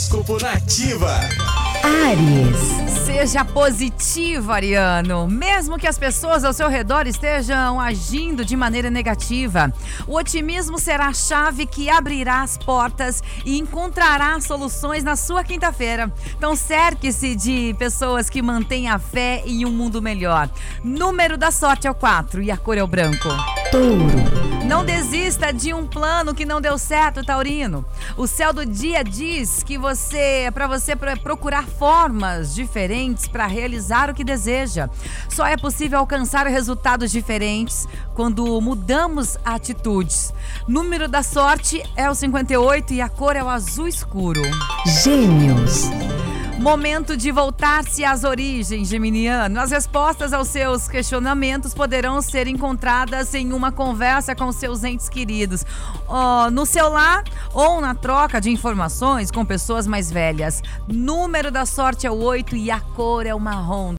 Horóscopo Nativa. Ares. Seja positivo, Ariano. Mesmo que as pessoas ao seu redor estejam agindo de maneira negativa, o otimismo será a chave que abrirá as portas e encontrará soluções na sua quinta-feira. Então, cerque-se de pessoas que mantêm a fé em um mundo melhor. Número da sorte é o 4 e a cor é o branco. Touro. Não desista de um plano que não deu certo, Taurino. O céu do dia diz que você é para você procurar formas diferentes para realizar o que deseja. Só é possível alcançar resultados diferentes quando mudamos atitudes. Número da sorte é o 58 e a cor é o azul escuro. Gêmeos. Momento de voltar-se às origens, Geminiano. As respostas aos seus questionamentos poderão ser encontradas em uma conversa com seus entes queridos, no celular ou na troca de informações com pessoas mais velhas. Número da sorte é o 8 e a cor é o marrom.